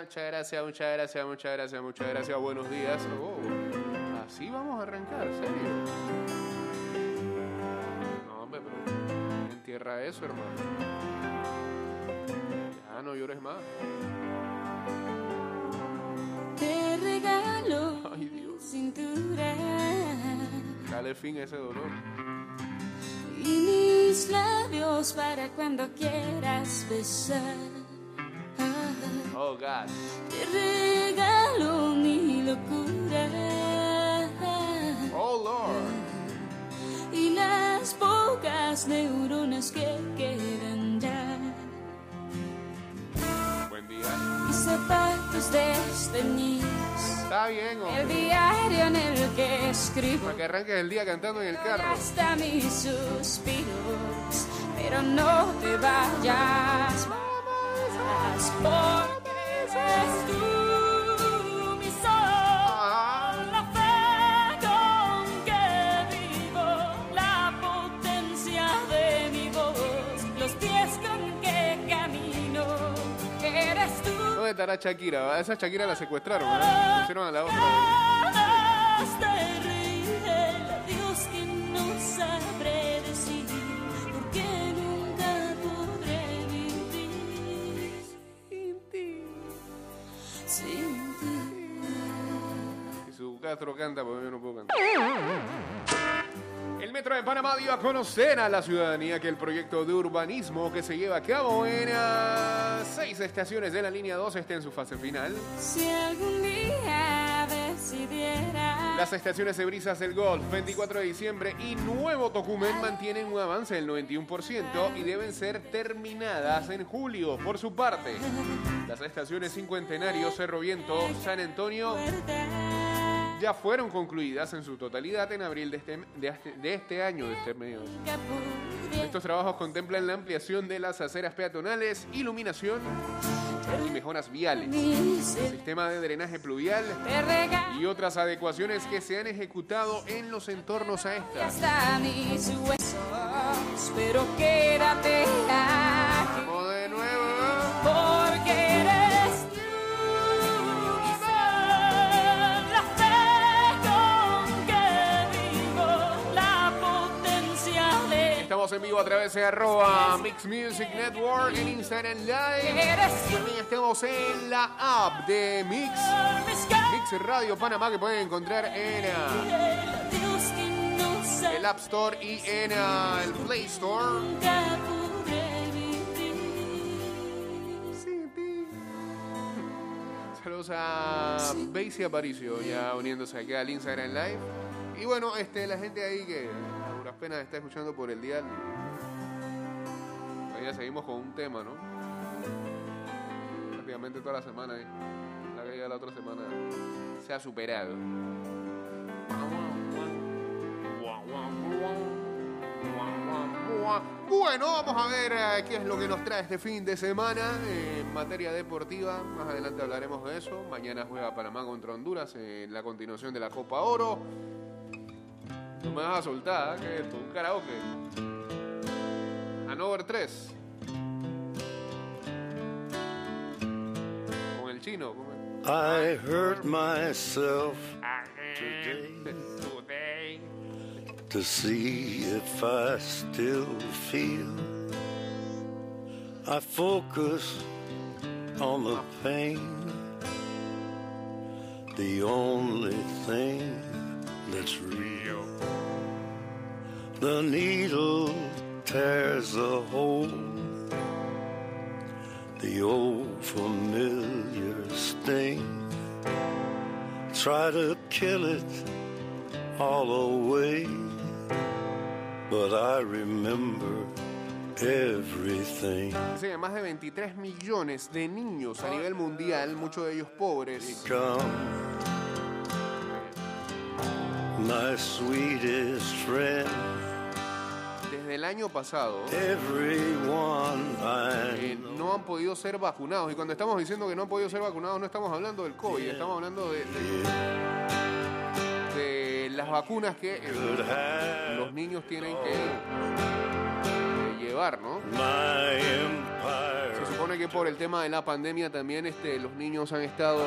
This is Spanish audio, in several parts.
Muchas gracias, muchas gracias, muchas gracias, muchas gracias. Buenos días. Oh, así vamos a arrancar, ¿serio? No, hombre, pero entierra eso, hermano. Ya no llores más. Te regalo Ay, Dios. cintura Dale fin a ese dolor. y mis labios para cuando quieras besar. Oh, God. Te regalo mi locura Oh, Lord. y las pocas neuronas que quedan ya. Buen día. Mis zapatos desteñidos, Está bien, el hombre. diario en el que escribo. Para que arranques el día cantando en el carro. hasta mis suspiros, pero no te vayas más porque estará Shakira? A esa Shakira la secuestraron, ¿eh? Pusieron a la otra. Castro canta, porque yo no puedo cantar. El Metro de Panamá dio a conocer a la ciudadanía que el proyecto de urbanismo que se lleva a cabo en ah, seis estaciones de la línea 2 está en su fase final. Si algún día decidiera Las estaciones de Brisas del Golf, 24 de diciembre y Nuevo Tocumen mantienen un avance del 91% y deben ser terminadas en julio. Por su parte, las estaciones Cincuentenario, Cerro Viento, San Antonio ya fueron concluidas en su totalidad en abril de este, de este, de este año, de este medio. Estos trabajos contemplan la ampliación de las aceras peatonales, iluminación y mejoras viales, sistema de drenaje pluvial y otras adecuaciones que se han ejecutado en los entornos a estas. En vivo a través de arroba Mix Music Network en Instagram Live. También estamos en la app de Mix, Mix Radio Panamá que pueden encontrar en ah, el App Store y en ah, el Play Store. Saludos a Basie Aparicio ya uniéndose aquí al Instagram Live. Y bueno, este, la gente ahí que duras penas está escuchando por el dial. Ya seguimos con un tema, ¿no? Prácticamente toda la semana ahí. La que ya la otra semana se ha superado. Bueno, vamos a ver eh, qué es lo que nos trae este fin de semana eh, en materia deportiva. Más adelante hablaremos de eso. Mañana juega Panamá contra Honduras en la continuación de la Copa Oro. No me vas a soltar. ¿qué es esto? ¿Un karaoke? Hanover 3. Con el chino. ¿cómo es? I hurt myself Today. to see if I still feel. I focus on the pain, the only thing that's real. The needle tears a hole, the old familiar sting. Try to kill it all away, but I remember everything. Que más de 23 millones de niños a nivel mundial, muchos de ellos pobres, Come, my sweetest friend, desde el año pasado eh, no han podido ser vacunados. Y cuando estamos diciendo que no han podido ser vacunados, no estamos hablando del COVID, estamos hablando de, de- de las vacunas que eh, los niños tienen que eh, llevar, ¿no? Se Supone que por el tema de la pandemia también este, los niños han estado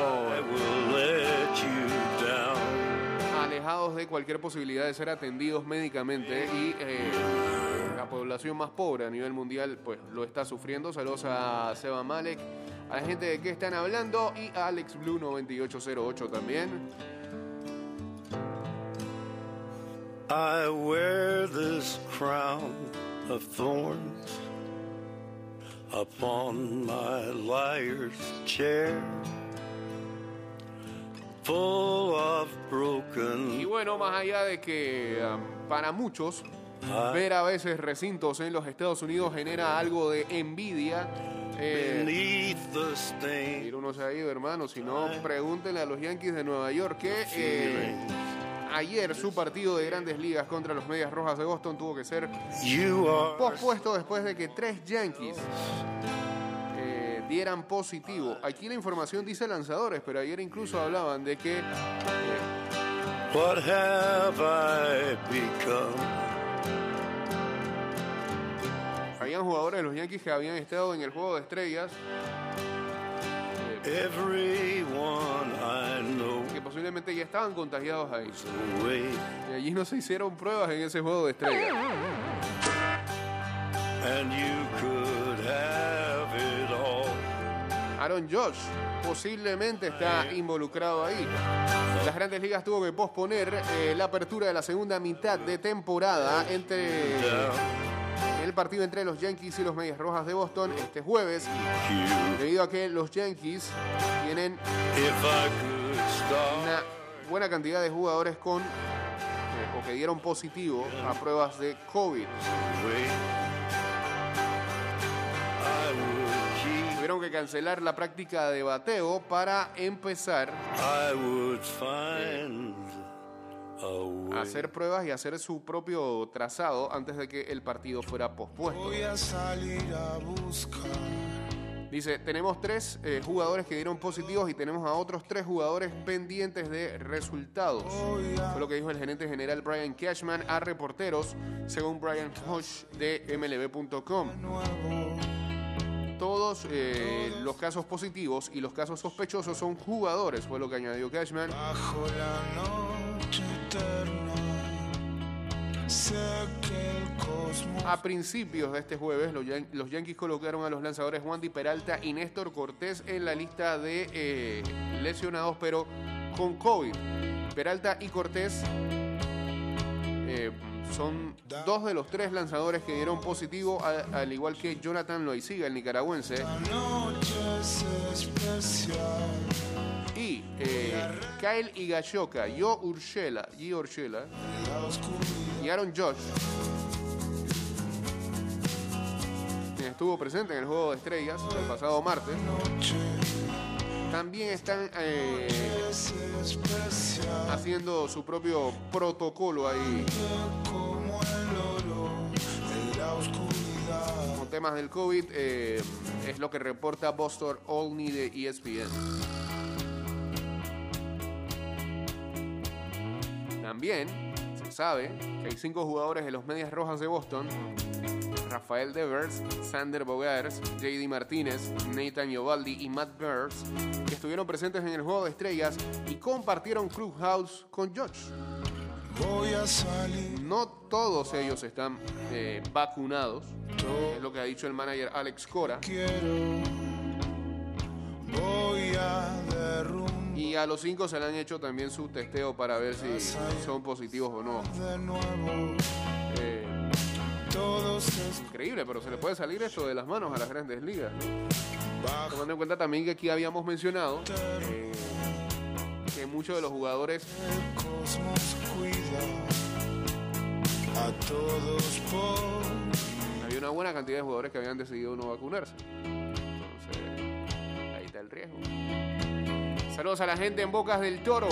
de cualquier posibilidad de ser atendidos médicamente y eh, la población más pobre a nivel mundial pues lo está sufriendo. Saludos a Seba Malek, a la gente de que están hablando y a Alex Blue 9808 también. I wear this crown of thorns upon my liar's chair, Y broken. bueno, más allá de que ah, para muchos ver a veces recintos en los Estados Unidos genera algo de envidia. eh, uno se ha ido, hermano. Si no, pregúntenle a los Yankees de Nueva York que eh, ayer su partido de grandes ligas contra los Medias Rojas de Boston tuvo que ser pospuesto después de que tres Yankees dieran positivo. Aquí la información dice lanzadores, pero ayer incluso hablaban de que eh, what have I become? habían jugadores de los Yankees que habían estado en el juego de estrellas Everyone I know que posiblemente ya estaban contagiados ahí. Y allí no se hicieron pruebas en ese juego de estrellas. Aaron Josh posiblemente está involucrado ahí. Las grandes ligas tuvo que posponer eh, la apertura de la segunda mitad de temporada entre el partido entre los Yankees y los Medias Rojas de Boston este jueves, debido a que los Yankees tienen una buena cantidad de jugadores con eh, o que dieron positivo a pruebas de COVID. Tuvieron que cancelar la práctica de bateo para empezar a hacer pruebas y hacer su propio trazado antes de que el partido fuera pospuesto. Voy a salir a buscar. Dice, tenemos tres eh, jugadores que dieron positivos y tenemos a otros tres jugadores pendientes de resultados. Fue lo que dijo el gerente general Brian Cashman a reporteros, según Brian Hodge de MLB.com. Todos eh, los casos positivos y los casos sospechosos son jugadores, fue lo que añadió Cashman. Bajo la noche eterna. Sé que el cosmos A principios de este jueves, los, Yan- los Yankees colocaron a los lanzadores Juan Di Peralta y Néstor Cortés en la lista de eh, lesionados, pero con COVID. Peralta y Cortés eh, son dos de los tres lanzadores que dieron positivo, al igual que Jonathan Loaiziga, el nicaragüense, y eh, Kyle Higashioka, Yo Urshela, Gio Urshela y Aaron Josh, quien estuvo presente en el juego de estrellas el pasado martes, también están eh, haciendo su propio protocolo ahí temas del COVID. eh, es lo que reporta Boston Olney de ESPN. También se sabe que hay cinco jugadores de los Medias Rojas de Boston. Rafael Devers, Sander Bogers, JD Martínez, Nathan Iovaldi y Matt Burns, que estuvieron presentes en el juego de estrellas y compartieron clubhouse con Josh. Voy a salir. No todos ellos están eh, vacunados, es lo que ha dicho el manager Alex Cora. Quiero. Voy a derrumbar Y a los cinco se le han hecho también su testeo para ver si son positivos o no. de nuevo. Eh, Todos increíble, pero se le puede salir esto de las manos a las grandes ligas. bajo Tomando en cuenta también que aquí habíamos mencionado eh, que muchos de los jugadores el a todos por había una buena cantidad de jugadores que habían decidido no vacunarse. Entonces, ahí está el riesgo. Saludos a la gente en Bocas del Toro.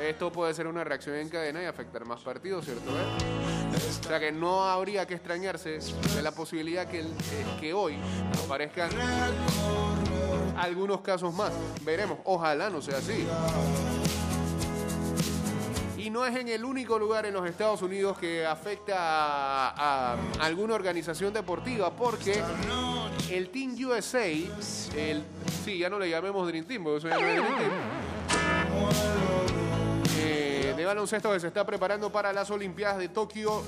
Esto puede ser una reacción en cadena y afectar más partidos, ¿cierto? eh? O sea que no habría que extrañarse de la posibilidad que, el- eh, que hoy aparezcan algunos casos más. Veremos, ojalá no sea así. Y no es en el único lugar en los Estados Unidos que afecta a, alguna organización deportiva, porque El Team USA, el, sí, ya no le llamemos Dream Team, porque eso ya Dream Team. Eh, de baloncesto que se está preparando para las Olimpiadas de Tokio,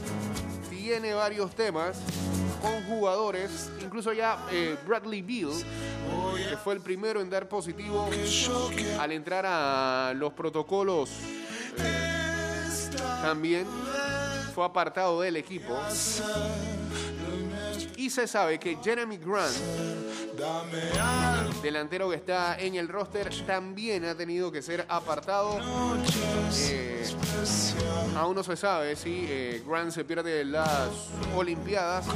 tiene varios temas con jugadores, incluso ya eh, Bradley Beal, que fue el primero en dar positivo al entrar a los protocolos, también fue apartado del equipo. Y se sabe que Jeremy Grant, delantero que está en el roster, también ha tenido que ser apartado. Eh, aún no se sabe si eh, Grant se pierde las Olimpiadas.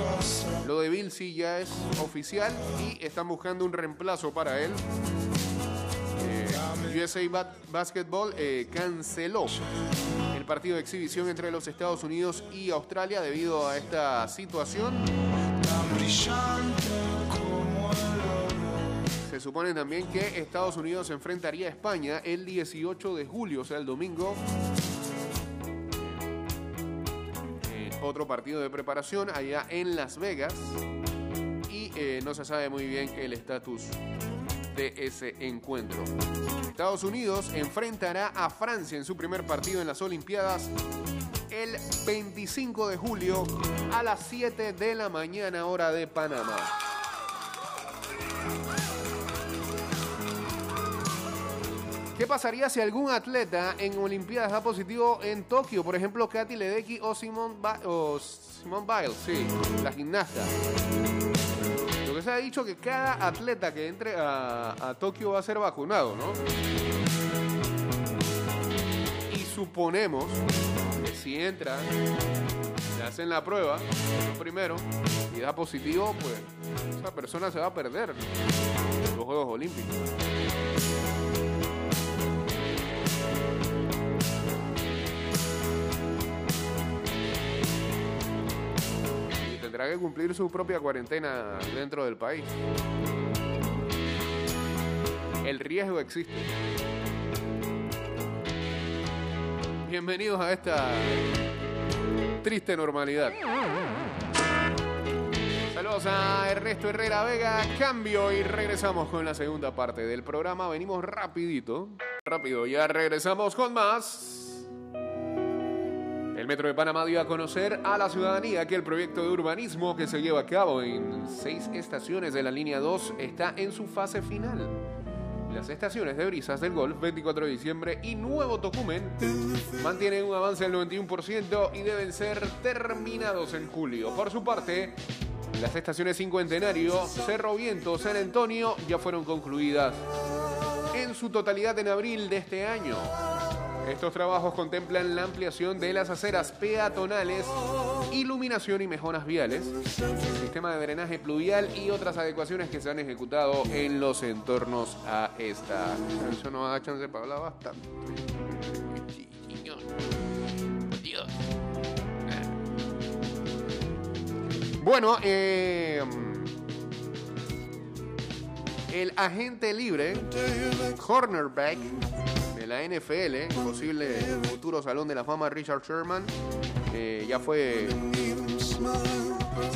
Lo de Bill sí ya es oficial y están buscando un reemplazo para él. Eh, USA Ba- Basketball canceló el partido de exhibición entre los Estados Unidos y Australia debido a esta situación. Se supone también que Estados Unidos enfrentaría a España el 18 de julio, o sea, el domingo. Eh, otro partido de preparación allá en Las Vegas. Y eh, no se sabe muy bien el estatus de ese encuentro. Estados Unidos enfrentará a Francia en su primer partido en las Olimpiadas el 25 de julio a las 7 de la mañana hora de Panamá. ¿Qué pasaría si algún atleta en Olimpiadas da positivo en Tokio? Por ejemplo, Katy Ledecky o Simone, o Simone Biles, sí, la gimnasta. Lo que se ha dicho que cada atleta que entre a, a Tokio va a ser vacunado, ¿no? Y suponemos que si entra, le hacen la prueba primero y da positivo, pues esa persona se va a perder los Juegos Olímpicos. Tendrá que cumplir su propia cuarentena dentro del país. El riesgo existe. Bienvenidos a esta triste normalidad. Saludos a Ernesto Herrera Vega, cambio y regresamos con la segunda parte del programa. Venimos rapidito, rápido, ya regresamos con más. El Metro de Panamá dio a conocer a la ciudadanía que el proyecto de urbanismo que se lleva a cabo en seis estaciones de la línea 2 está en su fase final. Las estaciones de Brisas del Golf, 24 de diciembre y Nuevo Tocumen mantienen un avance del 91% y deben ser terminados en julio. Por su parte, las estaciones Cincuentenario, Cerro Viento, San Antonio ya fueron concluidas en su totalidad en abril de este año. Estos trabajos contemplan la ampliación de las aceras peatonales, iluminación y mejoras viales, sistema de drenaje pluvial y otras adecuaciones que se han ejecutado en los entornos a esta. Eso no da chance para hablar bastante. Dios. Bueno, eh, el agente libre, cornerback la NFL, posible futuro Salón de la Fama Richard Sherman, eh, ya fue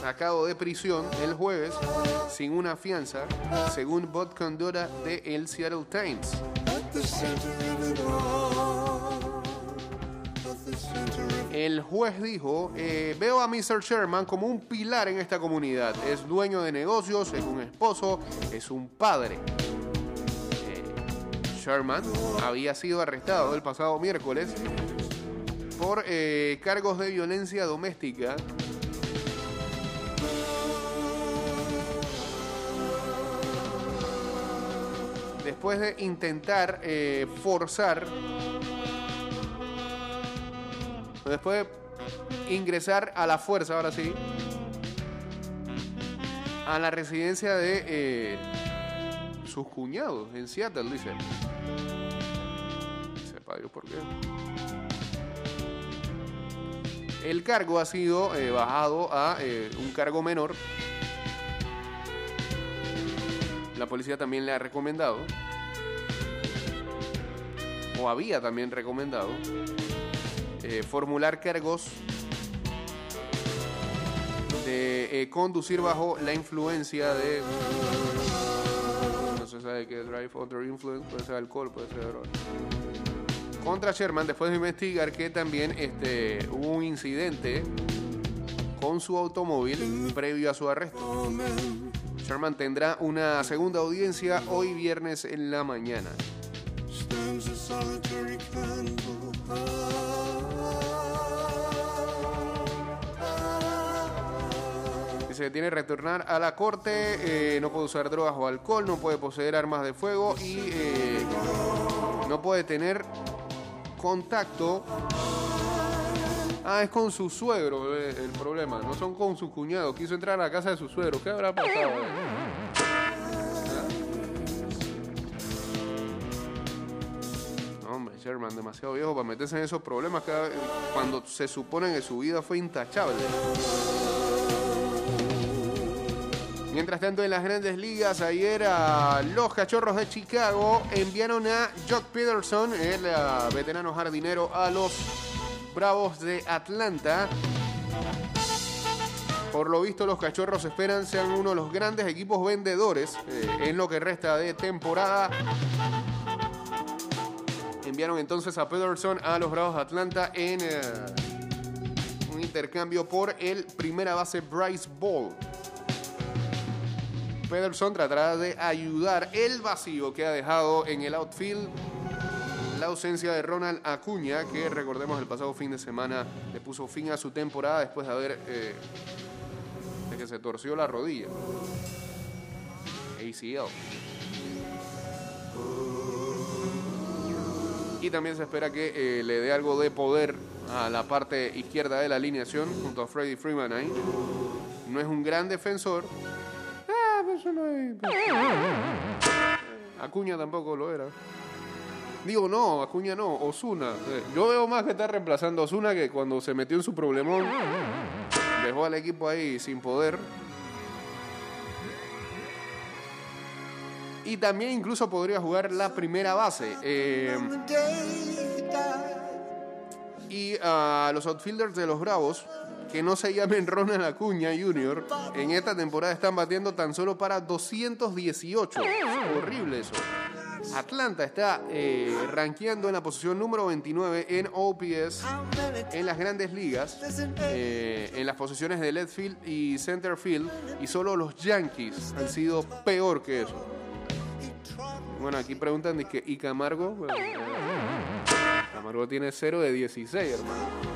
sacado de prisión el jueves sin una fianza, según Bob Condora de el Seattle Times. El juez dijo, eh, veo a Mr. Sherman como un pilar en esta comunidad. Es dueño de negocios, es un esposo, es un padre. Sherman había sido arrestado el pasado miércoles por eh, cargos de violencia doméstica. Después de intentar eh, forzar después de ingresar a la fuerza, ahora sí, a la residencia de eh, sus cuñados en Seattle, dice. Sepa Dios por qué. El cargo ha sido eh, bajado a eh, un cargo menor. La policía también le ha recomendado, o había también recomendado, eh, formular cargos de conducir bajo la influencia de. Se sabe qué es drive under influence, puede ser alcohol, puede ser droga. Contra Sherman, después de investigar que también este, hubo un incidente con su automóvil previo a su arresto. Sherman tendrá una segunda audiencia hoy viernes en la mañana. Que tiene que retornar a la corte, eh, no puede usar drogas o alcohol, no puede poseer armas de fuego y eh, no puede tener contacto. Ah, es con su suegro eh, el problema, no son con su cuñado. Quiso entrar a la casa de su suegro. ¿Qué habrá pasado? Hombre, Sherman, demasiado viejo para meterse en esos problemas cada- cuando se supone que su vida fue intachable. Mientras tanto, en las grandes ligas, ayer los cachorros de Chicago enviaron a Jock Peterson, el ah, veterano jardinero, a los Bravos de Atlanta. Por lo visto, los cachorros esperan sean uno de los grandes equipos vendedores eh, en lo que resta de temporada. Enviaron entonces a Peterson a los Bravos de Atlanta en eh, un intercambio por el primera base Bryce Ball. Pederson tratará de ayudar el vacío que ha dejado en el outfield la ausencia de Ronald Acuña, que recordemos el pasado fin de semana le puso fin a su temporada después de haber eh, de que se torció la rodilla. ACL. Y también se espera que eh, le dé algo de poder a la parte izquierda de la alineación junto a Freddie Freeman ahí. No es un gran defensor. Acuña tampoco lo era. Digo, no, Acuña no, Osuna. Yo veo más que está reemplazando a Osuna que cuando se metió en su problemón. Dejó al equipo ahí sin poder. Y también incluso podría jugar la primera base. Eh, y a los outfielders de los Bravos, que no se llamen Ronald Acuña Jr., en esta temporada están batiendo tan solo para 218. Es horrible eso. Atlanta está eh, rankeando en la posición número 29 en OPS en las grandes ligas, eh, en las posiciones de left field y center field, y solo los Yankees han sido peor que eso. Bueno, aquí preguntan, ¿y, ¿y Camargo? Camargo tiene 0 de 16, hermano.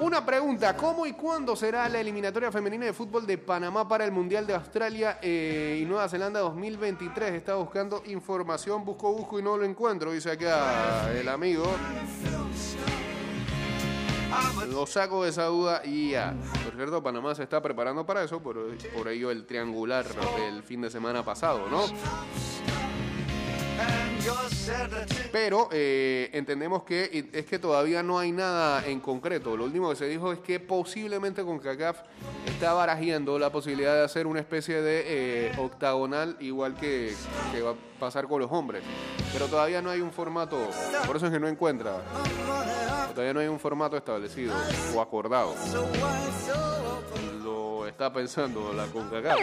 Una pregunta, ¿cómo y cuándo será la eliminatoria femenina de fútbol de Panamá para el Mundial de Australia eh, y Nueva Zelanda 2023? Estaba buscando información, busco, busco y no lo encuentro, dice acá el amigo. Lo saco de esa duda y ya. Por cierto, Panamá se está preparando para eso, por, por ello el triangular del fin de semana pasado, ¿no? Pero eh, entendemos que es que todavía no hay nada en concreto. Lo último que se dijo es que posiblemente con CACAF está barajeando la posibilidad de hacer una especie de eh, octagonal igual que, que va a pasar con los hombres. Pero todavía no hay un formato, por eso es que no encuentra. Todavía no hay un formato establecido o acordado. Lo está pensando la CONCACAF.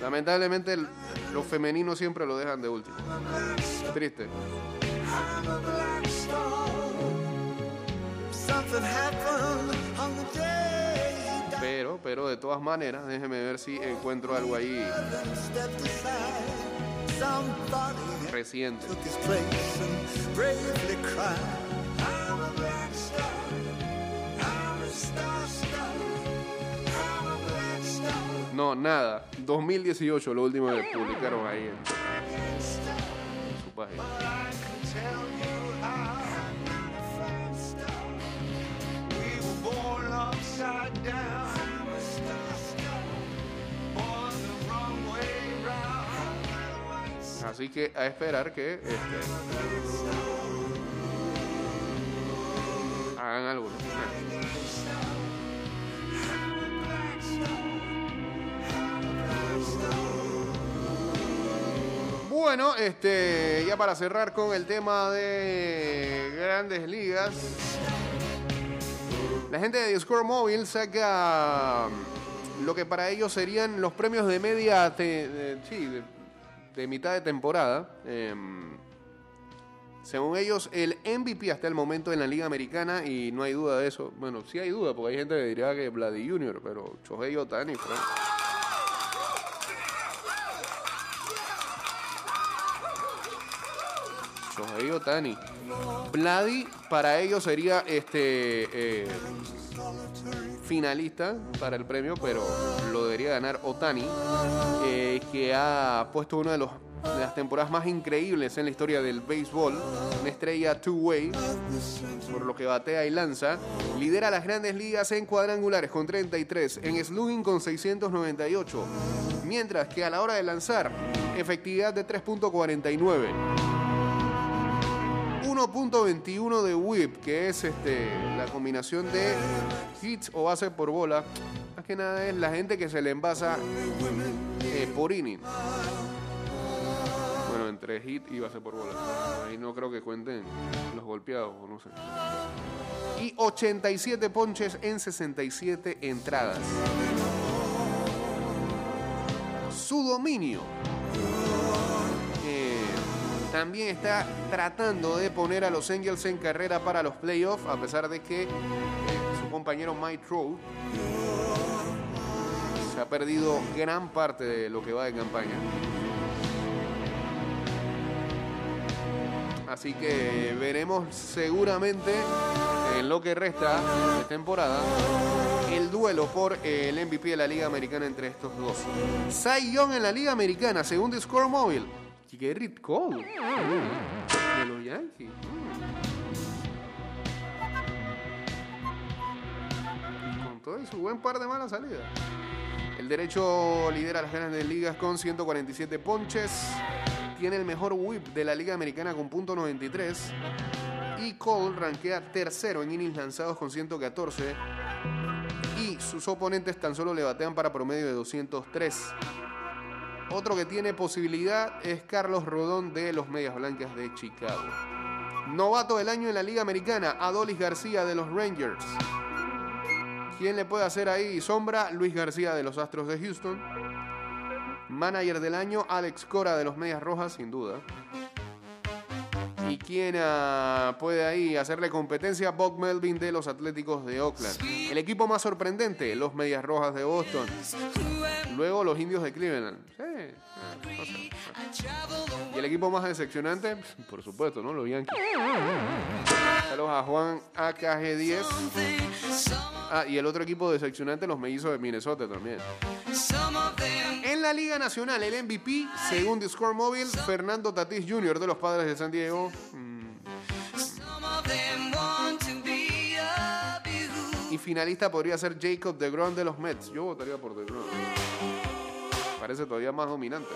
Lamentablemente los femeninos siempre lo dejan de último. Triste. Pero, pero de todas maneras, déjeme ver si encuentro algo ahí reciente. No, nada. 2018, lo último que publicaron ahí en, su página. Así que a esperar que este, hagan algo. Bueno, este, ya para cerrar con el tema de grandes ligas, La gente de Score Mobile saca mm, lo que para ellos serían los premios de media, te- de- sí, de, mitad de temporada. Em, según ellos, el MVP hasta el momento en la Liga Americana, y no hay duda de eso. Bueno, sí hay duda, porque hay gente que diría que Vladi Jr., pero Shohei Otani, Frank. Shohei Otani. Vladi para ellos sería este eh, finalista para el premio, pero lo debería ganar Otani, eh, que ha puesto una de, los, de las temporadas más increíbles en la historia del béisbol, una estrella two-way, por lo que batea y lanza. Lidera las grandes ligas en cuadrangulares con 33, en slugging con 698, mientras que a la hora de lanzar, efectividad de 3.49. 1.21 de whip, que es este, la combinación de hits o base por bola. Más que nada es la gente que se le envasa eh, por inning. Bueno, entre hit y base por bola. Ahí no creo que cuenten los golpeados, no sé. Y 87 ponches en 67 entradas. Su dominio también está tratando de poner a los Angels en carrera para los playoffs, a pesar de que eh, su compañero Mike Trout se ha perdido gran parte de lo que va de campaña. Así que veremos seguramente en lo que resta de temporada el duelo por el MVP de la Liga Americana entre estos dos. Cy Young en la Liga Americana, según The Score Mobile. Y Gerrit Cole. De los Yankees. Con todo y su buen par de malas salidas. El derecho lidera las grandes ligas con 147 ponches. Tiene el mejor whip de la Liga Americana con .93. Y Cole rankea tercero en innings lanzados con 114. Y sus oponentes tan solo le batean para promedio de 203. Otro que tiene posibilidad es Carlos Rodón de los Medias Blancas de Chicago. Novato del año en la Liga Americana, Adolis García de los Rangers. ¿Quién le puede hacer ahí sombra? Luis García de los Astros de Houston. Manager del año, Alex Cora de los Medias Rojas, sin duda. ¿Y quién ah, puede ahí hacerle competencia? Bob Melvin de los Atléticos de Oakland. El equipo más sorprendente, los Medias Rojas de Boston. Luego los Indios de Cleveland. Sé. Y el equipo más decepcionante, por supuesto, ¿no? Los Yankees. Saludos a Juan AKG10. Ah, y el otro equipo decepcionante, los mellizos de Minnesota también. La Liga Nacional, el MVP, según The Score Mobile, Fernando Tatís Jr. de los Padres de San Diego. Mm, Y finalista podría ser Jacob DeGrom de los Mets. Yo votaría por DeGrom. Parece todavía más dominante.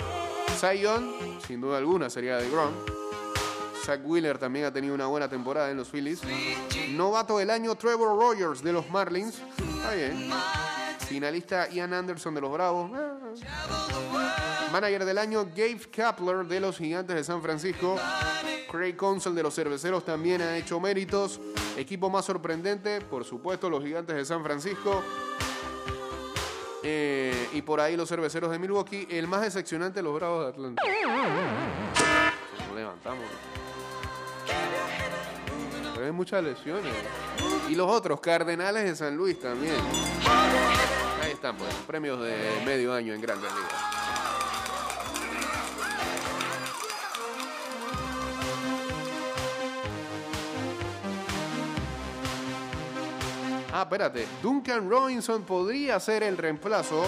Young, sin duda alguna, sería DeGrom. Zach Wheeler también ha tenido una buena temporada en los Phillies. Novato del año, Trevor Rogers de los Marlins. Está bien. Finalista Ian Anderson de los Bravos. Eh. Manager del año, Gabe Kapler de los Gigantes de San Francisco. Craig Counsell de los Cerveceros también ha hecho méritos. Equipo más sorprendente, por supuesto, los Gigantes de San Francisco. Eh, y por ahí los Cerveceros de Milwaukee. El más decepcionante, los Bravos de Atlanta. Nos levantamos. Pero hay muchas lesiones. Y los otros, Cardenales de San Luis también. Están, pues, premios de medio año en Grandes Ligas. Ah, espérate. Duncan Robinson podría ser el reemplazo.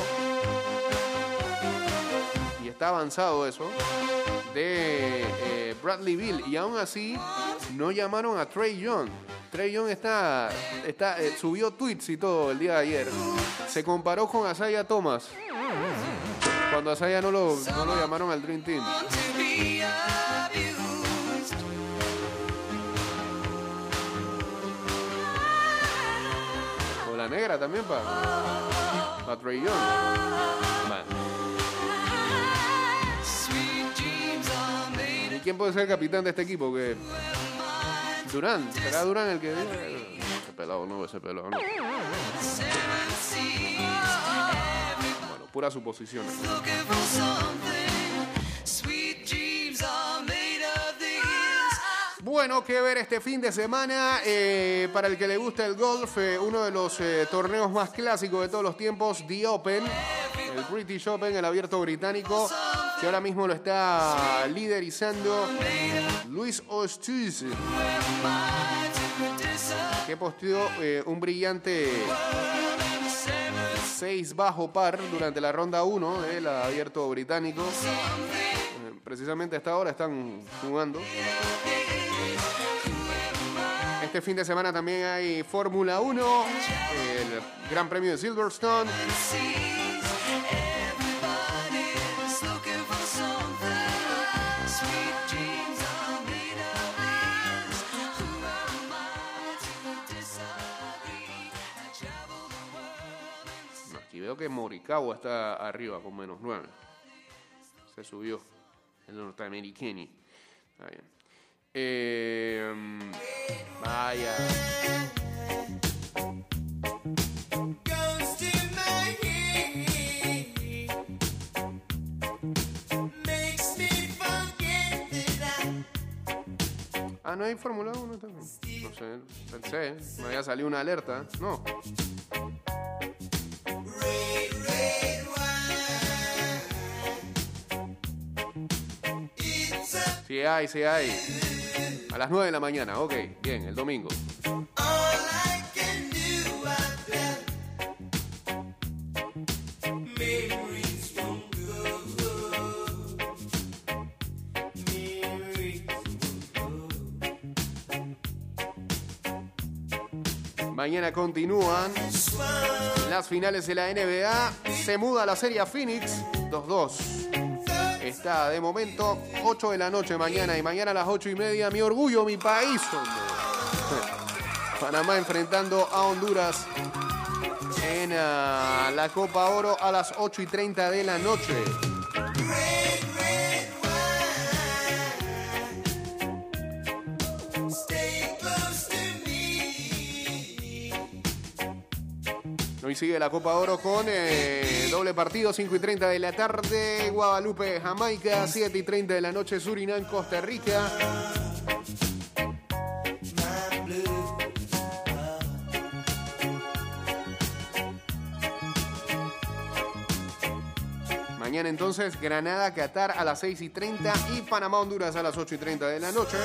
Y está avanzado eso. De eh, Bradley Bill. Y aún así, no llamaron a Trey Young. Trey Young está, está, eh, subió tweets y todo el día de ayer. Se comparó con Asaya Thomas. Cuando Asaya no lo, no lo llamaron al Dream Team. O la negra también para pa Trey Young. Man. ¿Y quién puede ser el capitán de este equipo? Que Durán, será Durán el que diga? pelado no, ese pelado no. Bueno, pura suposición. Bueno, que ver este fin de semana. eh, para el que le gusta el golf, eh, uno de los eh, torneos más clásicos de todos los tiempos, The Open, el British Open, el abierto británico, que ahora mismo lo está liderizando Luis Ostiz, que posteó eh, un brillante 6 bajo par durante la ronda 1 del abierto británico. Eh, precisamente a esta hora están jugando. Este fin de semana también hay Fórmula 1, el Gran Premio de Silverstone. Que Morikawa está arriba con menos 9. Se subió el norteamericano. Está bien. Eh, vaya. Ah, no hay Fórmula 1. No sé, pensé. Me había salido una alerta. No. Sí hay, sí hay. A las 9 de la mañana, ok. Bien, el domingo. Mañana continúan las finales de la NBA. Se muda la serie a Phoenix 2-2. Está de momento 8 de la noche mañana y mañana a las 8 y media. Mi orgullo, mi país. hombre. Panamá enfrentando a Honduras en ah, la Copa Oro a las 8 y 30 de la noche. Sigue la Copa Oro con eh, doble partido, 5 y 30 de la tarde, Guadalupe, Jamaica, 7 y 30 de la noche, Surinam, Costa Rica. Mañana entonces Granada, Qatar a las 6 y 30 y Panamá, Honduras a las 8 y 30 de la noche.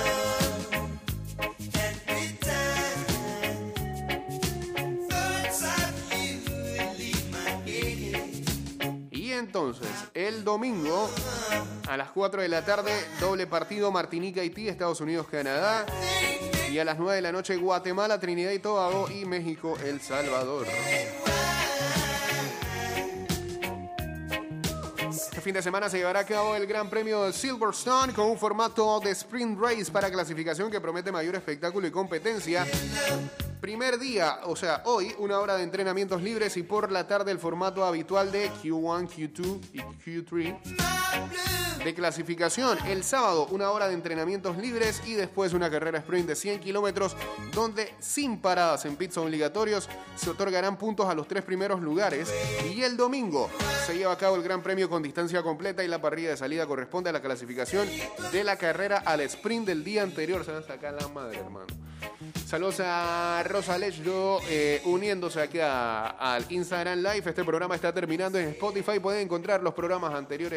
Entonces, el domingo a las 4 de la tarde, doble partido Martinica, Haití, Estados Unidos, Canadá. Y a las 9 de la noche, Guatemala, Trinidad y Tobago y México, El Salvador. Este fin de semana se llevará a cabo el Gran Premio de Silverstone con un formato de sprint race para clasificación que promete mayor espectáculo y competencia. Primer día, o sea, hoy, una hora de entrenamientos libres y por la tarde el formato habitual de Q1, Q2 y Q3 de clasificación. El sábado, una hora de entrenamientos libres y después una carrera sprint de 100 kilómetros donde sin paradas en pits obligatorios se otorgarán puntos a los tres primeros lugares. Y el domingo se lleva a cabo el Gran Premio con distancia completa y la parrilla de salida corresponde a la clasificación de la carrera al sprint del día anterior. Se van a sacar la madre, hermano. Saludos a Rosa Lechdo eh, uniéndose aquí al Instagram Live. Este programa está terminando en Spotify. Pueden encontrar los programas anteriores.